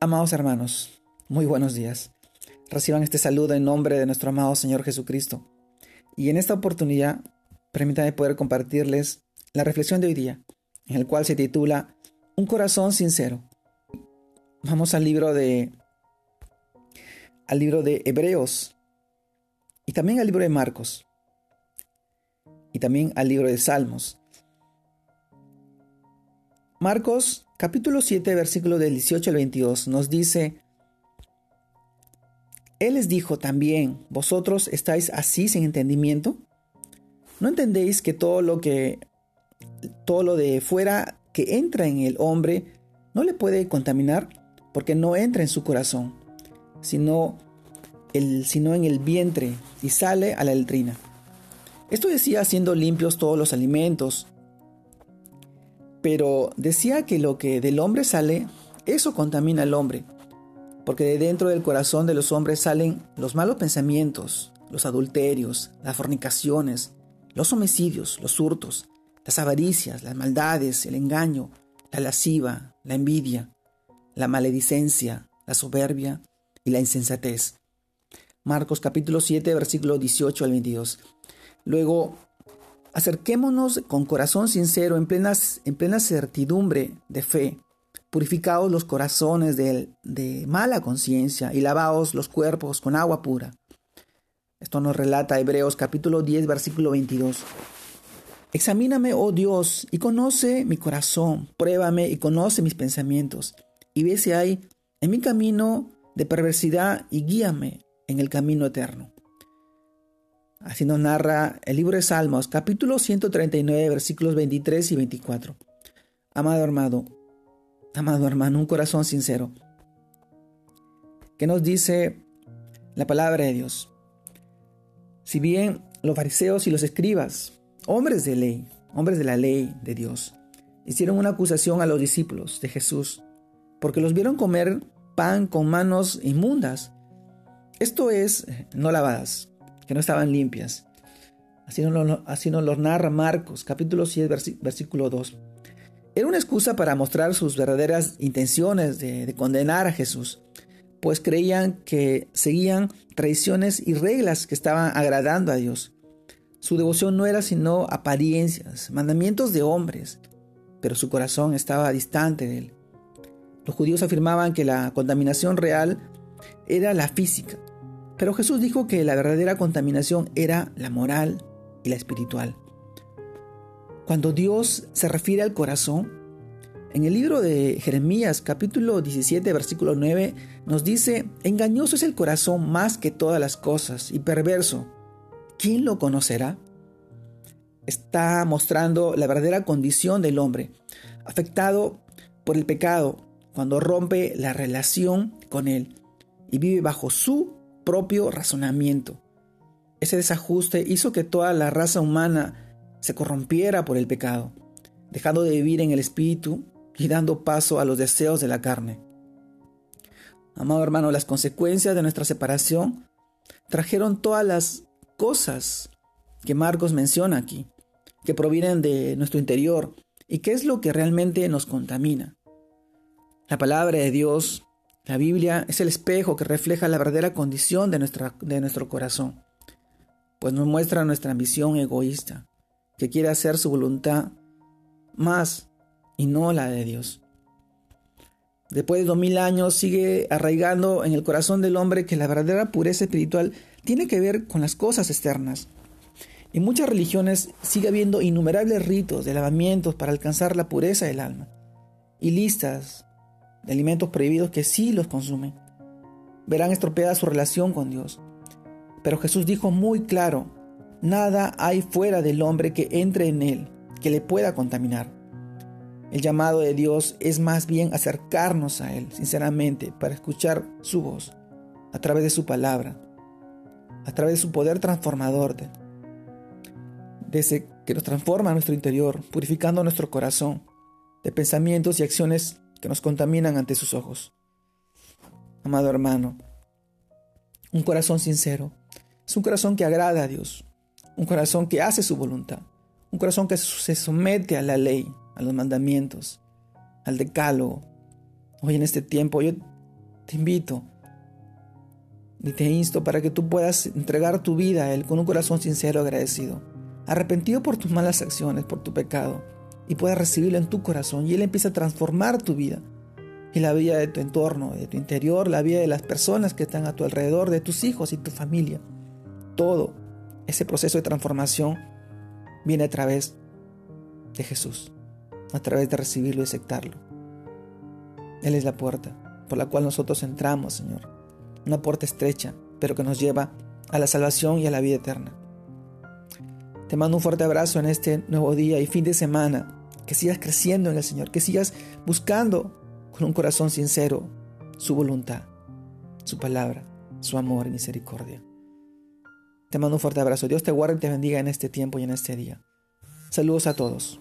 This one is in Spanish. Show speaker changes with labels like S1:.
S1: Amados hermanos, muy buenos días. Reciban este saludo en nombre de nuestro amado Señor Jesucristo. Y en esta oportunidad, permítanme poder compartirles la reflexión de hoy día, en el cual se titula Un corazón sincero. Vamos al libro de al libro de Hebreos y también al libro de Marcos y también al libro de Salmos. Marcos capítulo 7 versículo del 18 al 22 nos dice, Él les dijo también, ¿vosotros estáis así sin entendimiento? ¿No entendéis que todo lo que todo lo de fuera que entra en el hombre no le puede contaminar porque no entra en su corazón, sino, el, sino en el vientre y sale a la letrina? Esto decía siendo limpios todos los alimentos, pero decía que lo que del hombre sale, eso contamina al hombre, porque de dentro del corazón de los hombres salen los malos pensamientos, los adulterios, las fornicaciones, los homicidios, los hurtos, las avaricias, las maldades, el engaño, la lasciva, la envidia, la maledicencia, la soberbia y la insensatez. Marcos capítulo 7, versículo 18 al 22. Luego Acerquémonos con corazón sincero, en, en plena certidumbre de fe, purificados los corazones de, de mala conciencia y lavaos los cuerpos con agua pura. Esto nos relata Hebreos capítulo 10, versículo 22. Examíname, oh Dios, y conoce mi corazón, pruébame y conoce mis pensamientos, y ve si hay en mi camino de perversidad y guíame en el camino eterno. Así nos narra el libro de Salmos, capítulo 139, versículos 23 y 24. Amado hermano, amado hermano, un corazón sincero. ¿Qué nos dice la palabra de Dios? Si bien los fariseos y los escribas, hombres de ley, hombres de la ley de Dios, hicieron una acusación a los discípulos de Jesús, porque los vieron comer pan con manos inmundas, esto es, no lavadas, que no estaban limpias. Así nos, lo, narra Marcos, capítulo 7, versículo 2. Era una excusa para mostrar sus verdaderas intenciones de, de condenar a Jesús, pues creían que seguían tradiciones y reglas que estaban agradando a Dios. Su devoción no era sino apariencias, mandamientos de hombres, pero su corazón estaba distante de él. Los judíos afirmaban que la contaminación real era la física, pero Jesús dijo que la verdadera contaminación era la moral y la espiritual. Cuando Dios se refiere al corazón, en el libro de Jeremías capítulo 17 versículo 9 nos dice, engañoso es el corazón más que todas las cosas y perverso. ¿Quién lo conocerá? Está mostrando la verdadera condición del hombre, afectado por el pecado cuando rompe la relación con él y vive bajo su propio razonamiento. Ese desajuste hizo que toda la raza humana se corrompiera por el pecado, dejando de vivir en el espíritu y dando paso a los deseos de la carne. Amado hermano, las consecuencias de nuestra separación trajeron todas las cosas que Marcos menciona aquí, que provienen de nuestro interior y que es lo que realmente nos contamina. La palabra de Dios la Biblia es el espejo que refleja la verdadera condición de, nuestra, de nuestro corazón, pues nos muestra nuestra ambición egoísta, que quiere hacer su voluntad más y no la de Dios. Después de dos mil años sigue arraigando en el corazón del hombre que la verdadera pureza espiritual tiene que ver con las cosas externas. En muchas religiones sigue habiendo innumerables ritos de lavamientos para alcanzar la pureza del alma, y listas de alimentos prohibidos que sí los consumen. Verán estropeada su relación con Dios. Pero Jesús dijo muy claro, nada hay fuera del hombre que entre en él, que le pueda contaminar. El llamado de Dios es más bien acercarnos a Él, sinceramente, para escuchar su voz, a través de su palabra, a través de su poder transformador, desde que nos transforma nuestro interior, purificando nuestro corazón de pensamientos y acciones que nos contaminan ante sus ojos. Amado hermano, un corazón sincero es un corazón que agrada a Dios, un corazón que hace su voluntad, un corazón que se somete a la ley, a los mandamientos, al decálogo. Hoy en este tiempo yo te invito y te insto para que tú puedas entregar tu vida a Él con un corazón sincero agradecido, arrepentido por tus malas acciones, por tu pecado, y puedas recibirlo en tu corazón y Él empieza a transformar tu vida y la vida de tu entorno, de tu interior, la vida de las personas que están a tu alrededor, de tus hijos y tu familia. Todo ese proceso de transformación viene a través de Jesús, a través de recibirlo y aceptarlo. Él es la puerta por la cual nosotros entramos, Señor. Una puerta estrecha, pero que nos lleva a la salvación y a la vida eterna. Te mando un fuerte abrazo en este nuevo día y fin de semana. Que sigas creciendo en el Señor, que sigas buscando con un corazón sincero su voluntad, su palabra, su amor y misericordia. Te mando un fuerte abrazo. Dios te guarde y te bendiga en este tiempo y en este día. Saludos a todos.